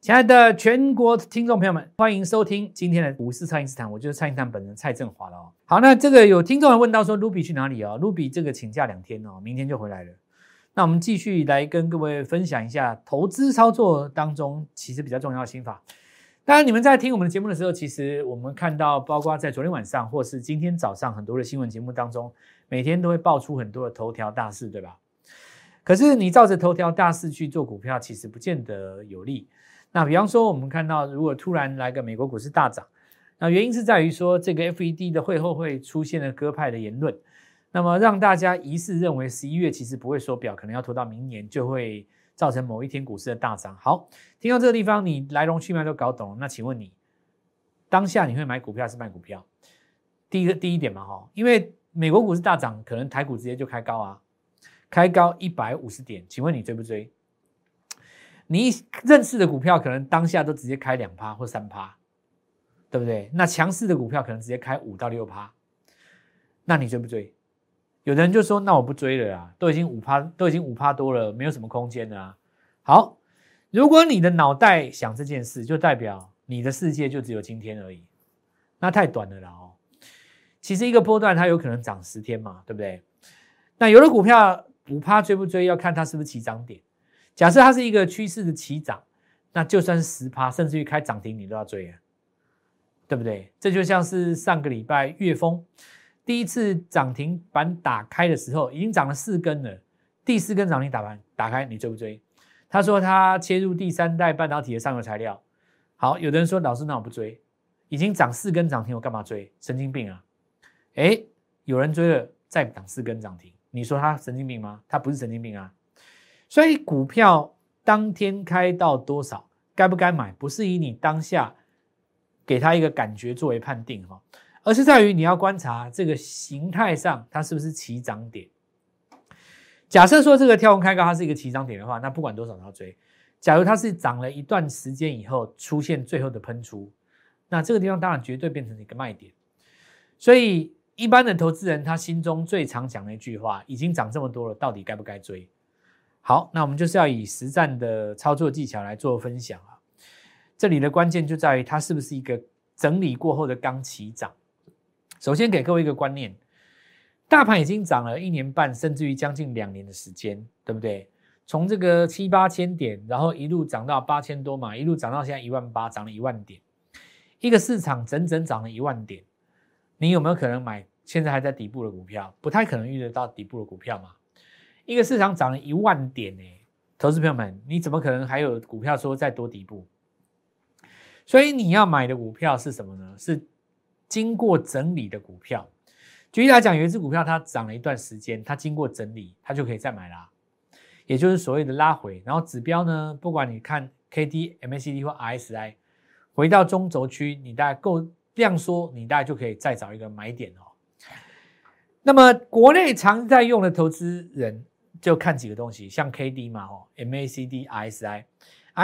亲爱的全国听众朋友们，欢迎收听今天的股市蔡因斯坦，我就是蔡因斯坦本人蔡振华了哦。好，那这个有听众问到说卢比去哪里哦？卢比这个请假两天哦，明天就回来了。那我们继续来跟各位分享一下投资操作当中其实比较重要的心法。当然，你们在听我们的节目的时候，其实我们看到，包括在昨天晚上或是今天早上很多的新闻节目当中，每天都会爆出很多的头条大事，对吧？可是你照着头条大事去做股票，其实不见得有利。那比方说，我们看到如果突然来个美国股市大涨，那原因是在于说这个 FED 的会后会出现了鸽派的言论，那么让大家疑似认为十一月其实不会缩表，可能要拖到明年就会。造成某一天股市的大涨。好，听到这个地方，你来龙去脉都搞懂了。那请问你，当下你会买股票还是卖股票？第一个第一点嘛，哈，因为美国股市大涨，可能台股直接就开高啊，开高一百五十点。请问你追不追？你认识的股票可能当下都直接开两趴或三趴，对不对？那强势的股票可能直接开五到六趴，那你追不追？有的人就说：“那我不追了啊，都已经五趴，都已经五趴多了，没有什么空间了啊。”好，如果你的脑袋想这件事，就代表你的世界就只有今天而已，那太短了啦哦。其实一个波段它有可能涨十天嘛，对不对？那有的股票五趴追不追，要看它是不是起涨点。假设它是一个趋势的起涨，那就算是十趴，甚至于开涨停，你都要追啊，对不对？这就像是上个礼拜月峰。第一次涨停板打开的时候，已经涨了四根了。第四根涨停打盘打开，你追不追？他说他切入第三代半导体的上游材料。好，有的人说老师那我不追，已经涨四根涨停，我干嘛追？神经病啊！哎，有人追了再涨四根涨停，你说他神经病吗？他不是神经病啊。所以股票当天开到多少，该不该买，不是以你当下给他一个感觉作为判定哈。而是在于你要观察这个形态上，它是不是起涨点。假设说这个跳空开高，它是一个起涨点的话，那不管多少都要追。假如它是涨了一段时间以后出现最后的喷出，那这个地方当然绝对变成一个卖点。所以一般的投资人他心中最常讲的一句话：已经涨这么多了，到底该不该追？好，那我们就是要以实战的操作技巧来做分享啊。这里的关键就在于它是不是一个整理过后的刚起涨。首先给各位一个观念，大盘已经涨了一年半，甚至于将近两年的时间，对不对？从这个七八千点，然后一路涨到八千多嘛，一路涨到现在一万八，涨了一万点，一个市场整整涨了一万点。你有没有可能买现在还在底部的股票？不太可能遇得到底部的股票嘛。一个市场涨了一万点呢，投资朋友们，你怎么可能还有股票说再多底部？所以你要买的股票是什么呢？是。经过整理的股票，举例来讲，有一只股票它涨了一段时间，它经过整理，它就可以再买啦，也就是所谓的拉回。然后指标呢，不管你看 K D M A C D 或 R S I，回到中轴区，你大概够量缩，你大概就可以再找一个买点哦。那么国内常在用的投资人就看几个东西，像 K D 嘛，哦 M A C D R S I，R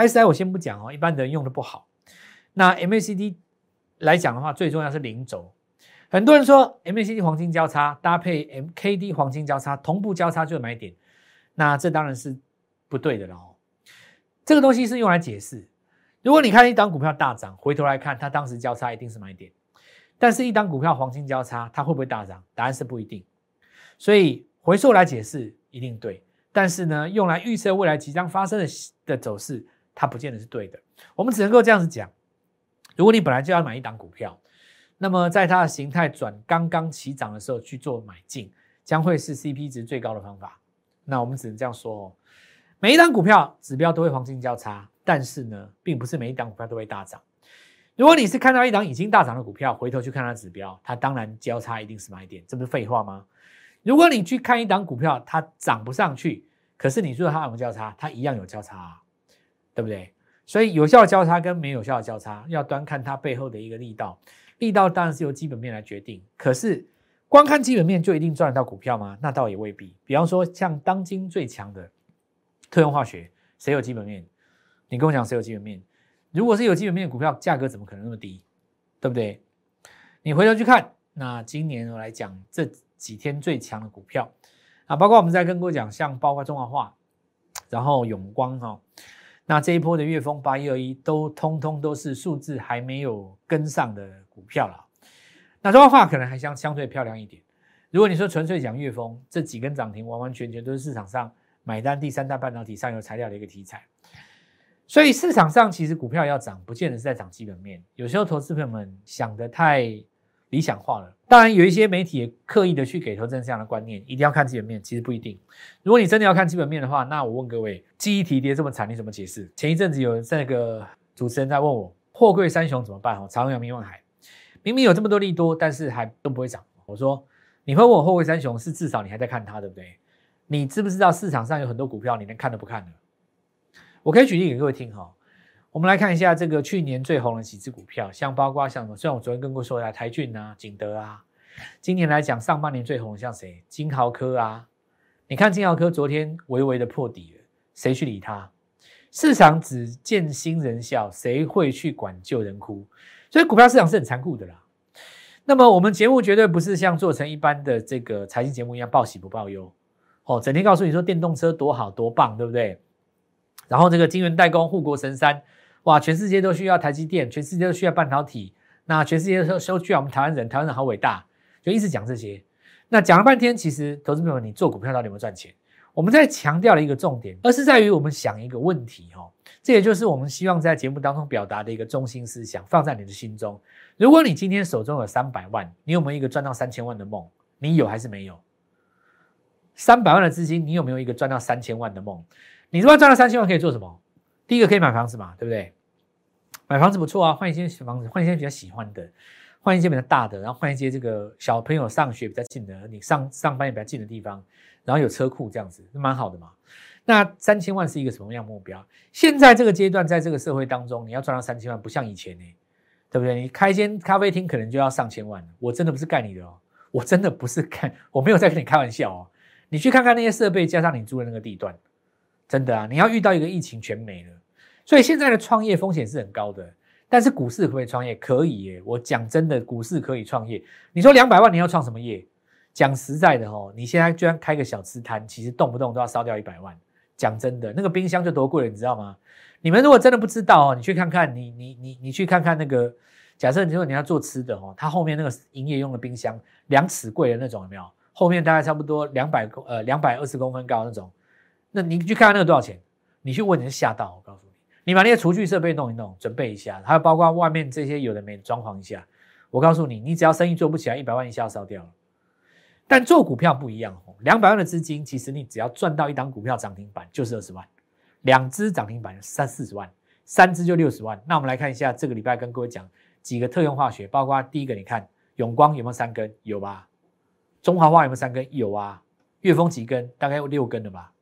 S I 我先不讲哦，一般的人用的不好。那 M A C D 来讲的话，最重要是零轴。很多人说 MACD 黄金交叉搭配 MKD 黄金交叉同步交叉就是买点，那这当然是不对的了哦。这个东西是用来解释，如果你看一档股票大涨，回头来看它当时交叉一定是买点，但是一档股票黄金交叉它会不会大涨？答案是不一定。所以回溯来解释一定对，但是呢，用来预测未来即将发生的的走势，它不见得是对的。我们只能够这样子讲。如果你本来就要买一档股票，那么在它的形态转刚刚起涨的时候去做买进，将会是 CP 值最高的方法。那我们只能这样说哦，每一档股票指标都会黄金交叉，但是呢，并不是每一档股票都会大涨。如果你是看到一档已经大涨的股票，回头去看它指标，它当然交叉一定是买点，这不是废话吗？如果你去看一档股票，它涨不上去，可是你说它有没有交叉？它一样有交叉，啊对不对？所以有效的交叉跟没有效的交叉，要端看它背后的一个力道。力道当然是由基本面来决定，可是光看基本面就一定赚得到股票吗？那倒也未必。比方说像当今最强的特用化学，谁有基本面？你跟我讲谁有基本面？如果是有基本面的股票，价格怎么可能那么低？对不对？你回头去看，那今年来讲这几天最强的股票啊，包括我们在跟各位讲，像包括中华化，然后永光哈，那这一波的月峰八一二一都通通都是数字还没有跟上的股票了。那中华化可能还相相对漂亮一点。如果你说纯粹讲月峰，这几根涨停完完全全都是市场上买单第三代半导体上游材料的一个题材。所以市场上其实股票要涨，不见得是在涨基本面。有时候投资朋友们想的太理想化了。当然有一些媒体也刻意的去给投资人这样的观念，一定要看基本面，其实不一定。如果你真的要看基本面的话，那我问各位，记忆体跌这么惨，你怎么解释？前一阵子有那个主持人在问我，货柜三雄怎么办？哦，长阳明万海，明明有这么多利多，但是还都不会涨。我说，你会问我货柜三雄是至少你还在看它，对不对？你知不知道市场上有很多股票，你连看都不看的？我可以举例给各位听哈，我们来看一下这个去年最红的几只股票，像包括像什么？虽然我昨天跟过说一下台骏啊、景德啊，今年来讲上半年最红像谁？金豪科啊，你看金豪科昨天微微的破底了，谁去理它？市场只见新人笑，谁会去管旧人哭？所以股票市场是很残酷的啦。那么我们节目绝对不是像做成一般的这个财经节目一样报喜不报忧哦，整天告诉你说电动车多好多棒，对不对？然后这个晶圆代工护国神山，哇，全世界都需要台积电，全世界都需要半导体，那全世界都都需要我们台湾人，台湾人好伟大，就一直讲这些。那讲了半天，其实投资朋友，你做股票到底有没有赚钱？我们在强调了一个重点，而是在于我们想一个问题哦，这也就是我们希望在节目当中表达的一个中心思想，放在你的心中。如果你今天手中有三百万，你有没有一个赚到三千万的梦？你有还是没有？三百万的资金，你有没有一个赚到三千万的梦？你如果赚到三千万，可以做什么？第一个可以买房子嘛，对不对？买房子不错啊，换一间房子，换一间比较喜欢的，换一间比较大的，然后换一间这个小朋友上学比较近的，你上上班也比较近的地方，然后有车库这样子，蛮好的嘛。那三千万是一个什么样目标？现在这个阶段，在这个社会当中，你要赚到三千万，不像以前呢，对不对？你开间咖啡厅可能就要上千万我真的不是盖你的哦，我真的不是盖，我没有在跟你开玩笑哦。你去看看那些设备，加上你住的那个地段。真的啊，你要遇到一个疫情全没了，所以现在的创业风险是很高的。但是股市可不可以创业？可以耶！我讲真的，股市可以创业。你说两百万你要创什么业？讲实在的哦，你现在居然开个小吃摊，其实动不动都要烧掉一百万。讲真的，那个冰箱就多贵了，你知道吗？你们如果真的不知道哦，你去看看，你你你你去看看那个，假设你说你要做吃的哦，它后面那个营业用的冰箱，两尺贵的那种有没有？后面大概差不多两百公呃两百二十公分高那种。那你去看看那个多少钱？你去问，你是吓到。我告诉你，你把那些厨具设备弄一弄，准备一下，还有包括外面这些有的没装潢一下。我告诉你，你只要生意做不起来，一百万一下烧掉了。但做股票不一样哦，两百万的资金，其实你只要赚到一档股票涨停板就是二十万，两只涨停板三四十万，三只就六十万。那我们来看一下这个礼拜跟各位讲几个特用化学，包括第一个，你看永光有没有三根？有吧？中华化有没有三根？有啊。岳峰几根？大概有六根了吧？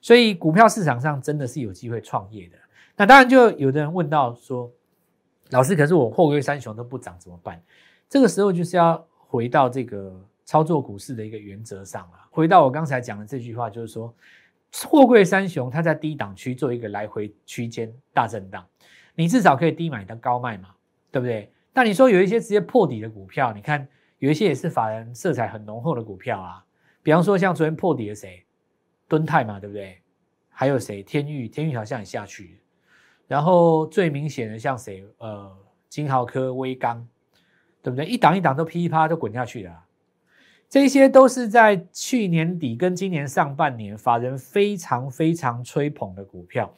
所以股票市场上真的是有机会创业的。那当然，就有的人问到说：“老师，可是我货柜三雄都不涨怎么办？”这个时候就是要回到这个操作股市的一个原则上了。回到我刚才讲的这句话，就是说，货柜三雄它在低档区做一个来回区间大震荡，你至少可以低买到高卖嘛，对不对？那你说有一些直接破底的股票，你看有一些也是法人色彩很浓厚的股票啊，比方说像昨天破底的谁？敦泰嘛，对不对？还有谁？天域，天域好像也下去了。然后最明显的像谁？呃，金豪科、威刚，对不对？一档一档都噼啪都滚下去了。这些都是在去年底跟今年上半年法人非常非常吹捧的股票。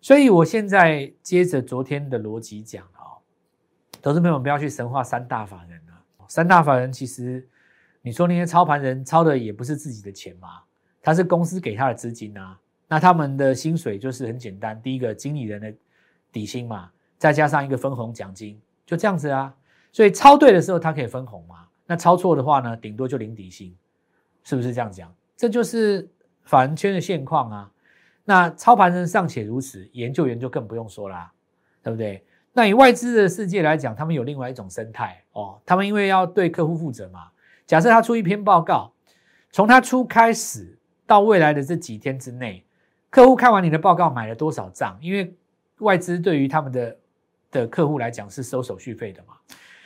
所以我现在接着昨天的逻辑讲啊，投资朋友不要去神话三大法人啊。三大法人其实你说那些操盘人操的也不是自己的钱嘛。他是公司给他的资金啊，那他们的薪水就是很简单，第一个经理人的底薪嘛，再加上一个分红奖金，就这样子啊。所以抄对的时候他可以分红嘛，那抄错的话呢，顶多就零底薪，是不是这样讲？这就是法人圈的现况啊。那操盘人尚且如此，研究员就更不用说啦，对不对？那以外资的世界来讲，他们有另外一种生态哦，他们因为要对客户负责嘛。假设他出一篇报告，从他出开始到未来的这几天之内，客户看完你的报告买了多少账？因为外资对于他们的的客户来讲是收手续费的嘛。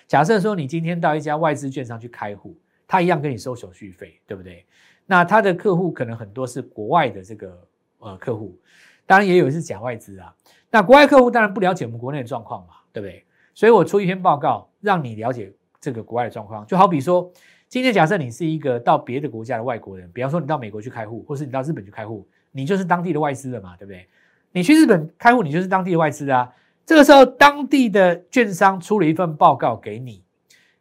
假设说你今天到一家外资券商去开户，他一样跟你收手续费，对不对？那他的客户可能很多是国外的这个呃客户，当然也有是假外资啊。那国外客户当然不了解我们国内的状况嘛，对不对？所以我出一篇报告，让你了解这个国外的状况。就好比说，今天假设你是一个到别的国家的外国人，比方说你到美国去开户，或是你到日本去开户，你就是当地的外资了嘛，对不对？你去日本开户，你就是当地的外资啊。这个时候，当地的券商出了一份报告给你，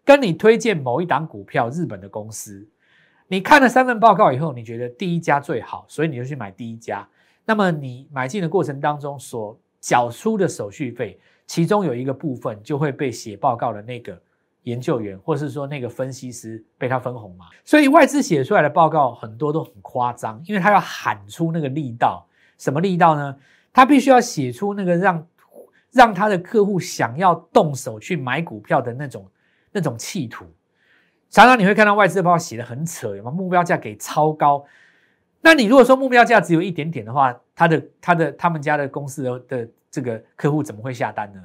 跟你推荐某一档股票，日本的公司。你看了三份报告以后，你觉得第一家最好，所以你就去买第一家。那么你买进的过程当中所缴出的手续费，其中有一个部分就会被写报告的那个研究员，或是说那个分析师被他分红嘛。所以外资写出来的报告很多都很夸张，因为他要喊出那个力道，什么力道呢？他必须要写出那个让让他的客户想要动手去买股票的那种那种企图。常常你会看到外资的报告写的很扯，有吗？目标价给超高。那你如果说目标价只有一点点的话，他的他的他们家的公司的的这个客户怎么会下单呢？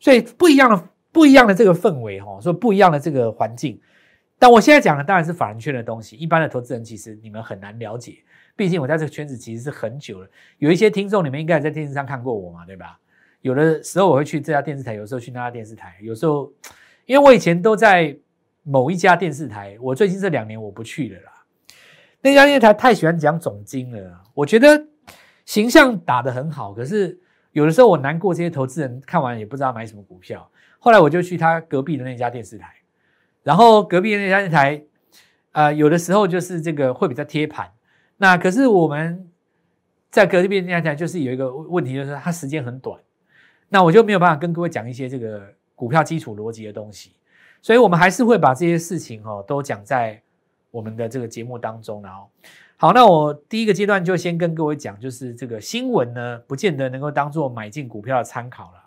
所以不一样的不一样的这个氛围哈，说不一样的这个环境。但我现在讲的当然是法人圈的东西，一般的投资人其实你们很难了解，毕竟我在这个圈子其实是很久了。有一些听众你们应该也在电视上看过我嘛，对吧？有的时候我会去这家电视台，有时候去那家电视台，有时候因为我以前都在某一家电视台，我最近这两年我不去了啦。那家电视台太喜欢讲总经了，我觉得形象打得很好，可是有的时候我难过这些投资人看完也不知道买什么股票。后来我就去他隔壁的那家电视台，然后隔壁的那家电视台，呃，有的时候就是这个会比较贴盘。那可是我们在隔壁那家台就是有一个问题，就是它时间很短，那我就没有办法跟各位讲一些这个股票基础逻辑的东西，所以我们还是会把这些事情哦都讲在。我们的这个节目当中，然后好，那我第一个阶段就先跟各位讲，就是这个新闻呢，不见得能够当做买进股票的参考了。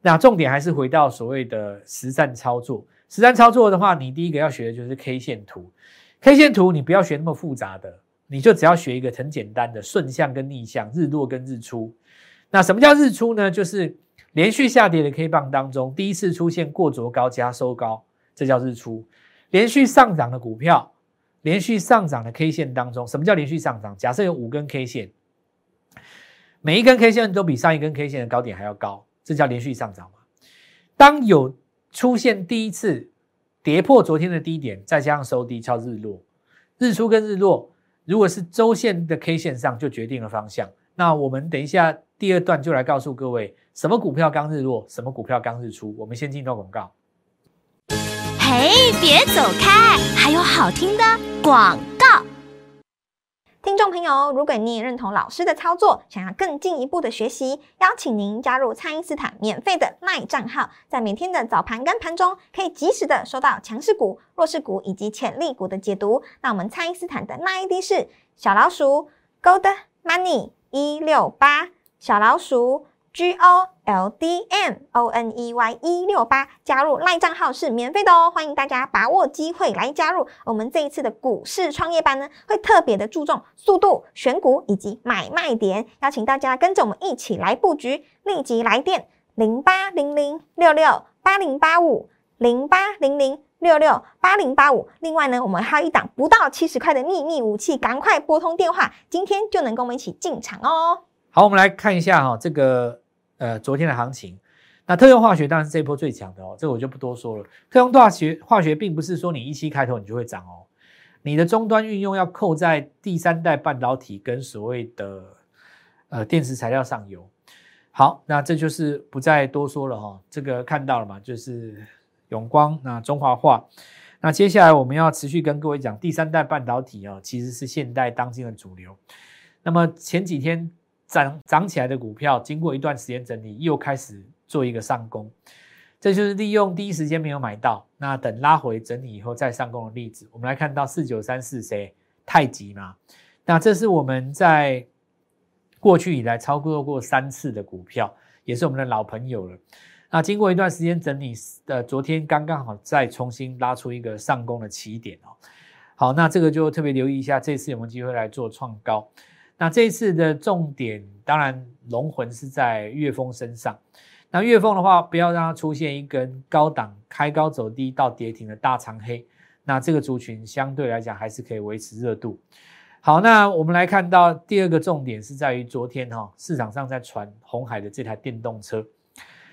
那重点还是回到所谓的实战操作。实战操作的话，你第一个要学的就是 K 线图。K 线图你不要学那么复杂的，你就只要学一个很简单的顺向跟逆向，日落跟日出。那什么叫日出呢？就是连续下跌的 K 棒当中，第一次出现过卓高加收高，这叫日出。连续上涨的股票。连续上涨的 K 线当中，什么叫连续上涨？假设有五根 K 线，每一根 K 线都比上一根 K 线的高点还要高，这叫连续上涨嘛？当有出现第一次跌破昨天的低点，再加上收低超日落，日出跟日落，如果是周线的 K 线上，就决定了方向。那我们等一下第二段就来告诉各位，什么股票刚日落，什么股票刚日出。我们先进到广告。嘿，别走开，还有好听的广。听众朋友，如果你也认同老师的操作，想要更进一步的学习，邀请您加入蔡因斯坦免费的赖账号，在每天的早盘跟盘中，可以及时的收到强势股、弱势股以及潜力股的解读。那我们蔡因斯坦的赖 ID 是小老鼠 Gold Money 一六八，小老鼠。G O L D M O N E Y 一六八加入赖账号是免费的哦，欢迎大家把握机会来加入。我们这一次的股市创业班呢，会特别的注重速度、选股以及买卖点，邀请大家跟着我们一起来布局。立即来电零八零零六六八零八五零八零零六六八零八五。另外呢，我们还有一档不到七十块的秘密武器，赶快拨通电话，今天就能跟我们一起进场哦。好，我们来看一下哈，这个。呃，昨天的行情，那特用化学当然是这一波最强的哦，这个我就不多说了。特用化学化学并不是说你一期开头你就会涨哦，你的终端运用要扣在第三代半导体跟所谓的呃电池材料上游。好，那这就是不再多说了哈，这个看到了嘛，就是永光那中华化。那接下来我们要持续跟各位讲第三代半导体哦，其实是现代当今的主流。那么前几天。涨涨起来的股票，经过一段时间整理，又开始做一个上攻，这就是利用第一时间没有买到，那等拉回整理以后再上攻的例子。我们来看到四九三四谁太极嘛？那这是我们在过去以来操作过三次的股票，也是我们的老朋友了。那经过一段时间整理，呃，昨天刚刚好再重新拉出一个上攻的起点哦。好，那这个就特别留意一下，这次有没有机会来做创高？那这一次的重点，当然龙魂是在岳峰身上。那岳峰的话，不要让它出现一根高档开高走低到跌停的大长黑。那这个族群相对来讲还是可以维持热度。好，那我们来看到第二个重点是在于昨天哈市场上在传红海的这台电动车。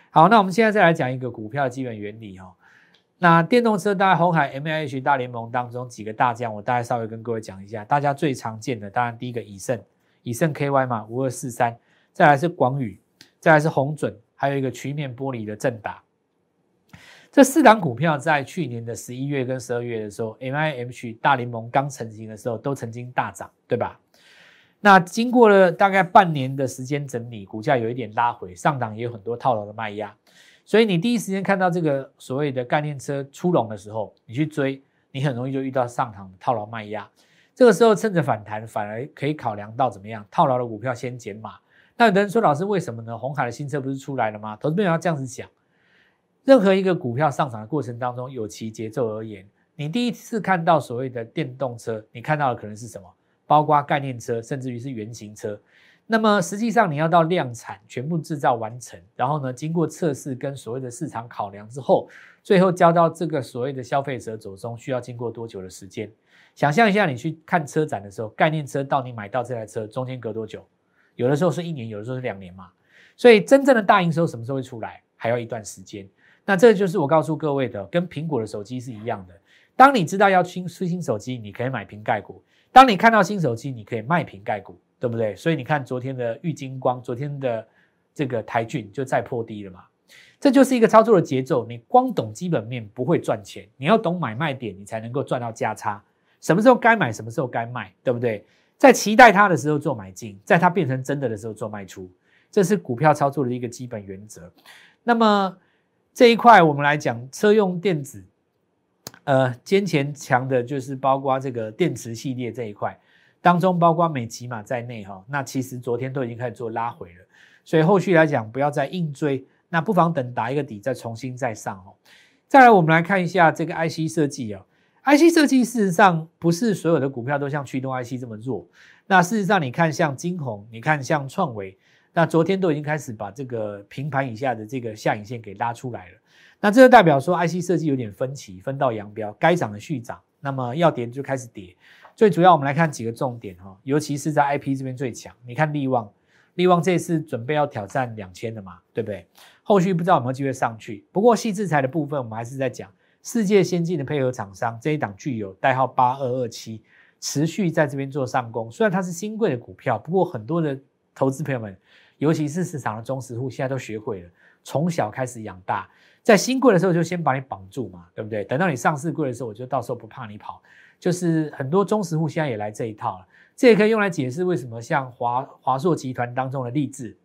好，那我们现在再来讲一个股票基本原理哈。那电动车大概红海 M I H 大联盟当中几个大将，我大概稍微跟各位讲一下，大家最常见的，当然第一个以盛，以盛 K Y 嘛，五二四三，再来是广宇，再来是红准。还有一个曲面玻璃的正达，这四档股票在去年的十一月跟十二月的时候，M I M H 大联盟刚成型的时候，都曾经大涨，对吧？那经过了大概半年的时间整理，股价有一点拉回，上档也有很多套牢的卖压，所以你第一时间看到这个所谓的概念车出笼的时候，你去追，你很容易就遇到上档的套牢卖压。这个时候趁着反弹，反而可以考量到怎么样，套牢的股票先减码。那有的人说，老师为什么呢？红海的新车不是出来了吗？投资朋友要这样子讲，任何一个股票上涨的过程当中，有其节奏而言，你第一次看到所谓的电动车，你看到的可能是什么？包括概念车，甚至于是原型车。那么实际上你要到量产，全部制造完成，然后呢，经过测试跟所谓的市场考量之后，最后交到这个所谓的消费者手中，需要经过多久的时间？想象一下，你去看车展的时候，概念车到你买到这台车，中间隔多久？有的时候是一年，有的时候是两年嘛，所以真正的大营收什么时候会出来，还要一段时间。那这就是我告诉各位的，跟苹果的手机是一样的。当你知道要新出新手机，你可以买瓶盖股；当你看到新手机，你可以卖瓶盖股，对不对？所以你看昨天的玉金光，昨天的这个台骏就再破低了嘛。这就是一个操作的节奏。你光懂基本面不会赚钱，你要懂买卖点，你才能够赚到价差。什么时候该买，什么时候该卖，对不对？在期待它的时候做买进，在它变成真的的时候做卖出，这是股票操作的一个基本原则。那么这一块我们来讲，车用电子，呃，坚强强的就是包括这个电池系列这一块当中，包括美骑马在内哈。那其实昨天都已经开始做拉回了，所以后续来讲不要再硬追，那不妨等打一个底再重新再上哦。再来，我们来看一下这个 IC 设计啊。IC 设计事实上不是所有的股票都像驱动 IC 这么弱。那事实上，你看像金鸿，你看像创维，那昨天都已经开始把这个平盘以下的这个下影线给拉出来了。那这就代表说 IC 设计有点分歧，分道扬镳，该涨的续涨，那么要跌就开始跌。最主要我们来看几个重点哈，尤其是在 IP 这边最强。你看利旺，利旺这次准备要挑战两千的嘛，对不对？后续不知道有没有机会上去。不过细制材的部分，我们还是在讲。世界先进的配合厂商这一档具有代号八二二七，持续在这边做上攻。虽然它是新贵的股票，不过很多的投资朋友们，尤其是市场的忠实户，现在都学会了从小开始养大，在新贵的时候就先把你绑住嘛，对不对？等到你上市贵的时候，我就到时候不怕你跑。就是很多中实户现在也来这一套了，这也可以用来解释为什么像华华硕集团当中的立志，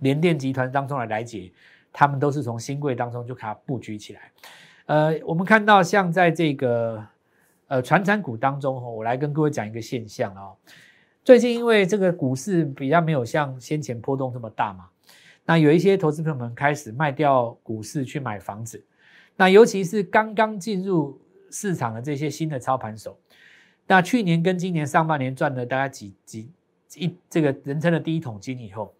联电集团当中的来解，他们都是从新贵当中就开始布局起来。呃，我们看到像在这个呃传产股当中，我来跟各位讲一个现象哦。最近因为这个股市比较没有像先前波动这么大嘛，那有一些投资朋友们开始卖掉股市去买房子。那尤其是刚刚进入市场的这些新的操盘手，那去年跟今年上半年赚了大概几几一这个人生的第一桶金以后，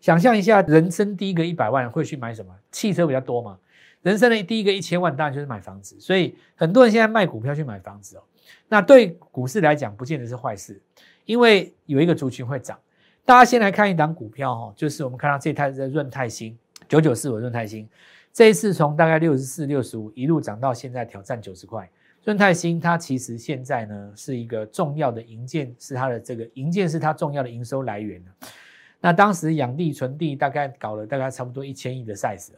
想象一下人生第一个一百万会去买什么？汽车比较多嘛。人生的第一个一千万当然就是买房子，所以很多人现在卖股票去买房子哦。那对股市来讲，不见得是坏事，因为有一个族群会涨。大家先来看一档股票哈，就是我们看到这台的润泰新九九四五润泰新，这一次从大概六十四、六十五一路涨到现在挑战九十块。润泰新它其实现在呢是一个重要的营建，是它的这个营建是它重要的营收来源那当时养地存地大概搞了大概差不多一千亿的 size。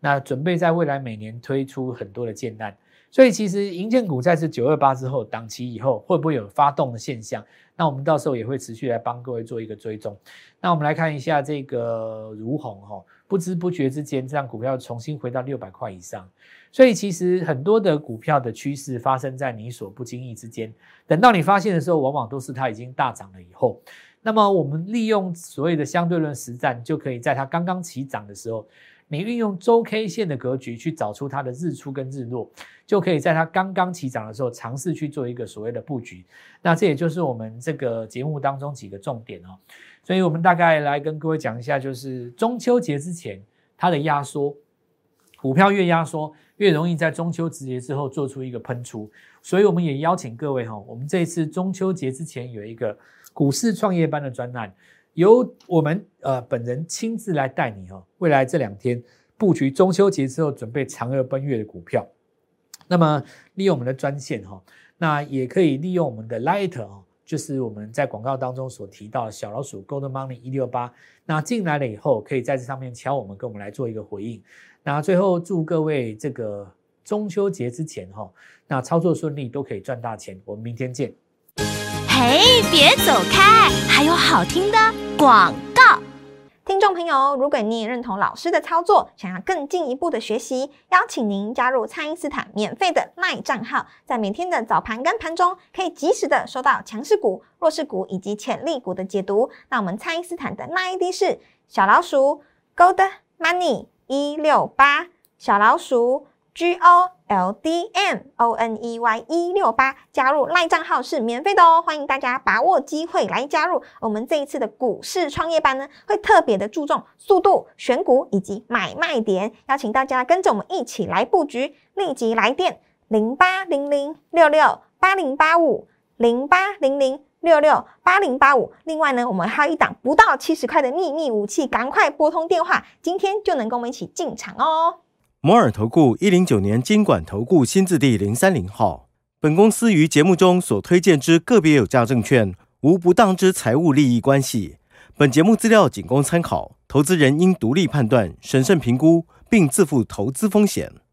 那准备在未来每年推出很多的建案，所以其实银建股在这九二八之后档期以后会不会有发动的现象？那我们到时候也会持续来帮各位做一个追踪。那我们来看一下这个如虹哈，不知不觉之间，这样股票重新回到六百块以上。所以其实很多的股票的趋势发生在你所不经意之间，等到你发现的时候，往往都是它已经大涨了以后。那么我们利用所谓的相对论实战，就可以在它刚刚起涨的时候，你运用周 K 线的格局去找出它的日出跟日落，就可以在它刚刚起涨的时候尝试去做一个所谓的布局。那这也就是我们这个节目当中几个重点哦。所以我们大概来跟各位讲一下，就是中秋节之前它的压缩。股票越压缩，越容易在中秋节之后做出一个喷出，所以我们也邀请各位哈，我们这一次中秋节之前有一个股市创业班的专案，由我们呃本人亲自来带你哈，未来这两天布局中秋节之后准备嫦娥奔月的股票，那么利用我们的专线哈，那也可以利用我们的 Light 哦，就是我们在广告当中所提到的小老鼠 Gold Money 一六八，那进来了以后可以在这上面敲我们，跟我们来做一个回应。那最后祝各位这个中秋节之前哈，那操作顺利，都可以赚大钱。我们明天见。嘿，别走开，还有好听的广告。听众朋友，如果你也认同老师的操作，想要更进一步的学习，邀请您加入蔡因斯坦免费的赖账号，在每天的早盘跟盘中，可以及时的收到强势股、弱势股以及潜力股的解读。那我们蔡因斯坦的赖 ID 是小老鼠 Gold Money。一六八小老鼠 G O L D M O N E Y 一六八加入赖账号是免费的哦，欢迎大家把握机会来加入。我们这一次的股市创业班呢，会特别的注重速度、选股以及买卖点，邀请大家跟着我们一起来布局。立即来电零八零零六六八零八五零八零零。六六八零八五，另外呢，我们还有一档不到七十块的秘密武器，赶快拨通电话，今天就能跟我们一起进场哦。摩尔投顾一零九年监管投顾新字第零三零号，本公司于节目中所推荐之个别有价证券，无不当之财务利益关系。本节目资料仅供参考，投资人应独立判断、审慎评估，并自负投资风险。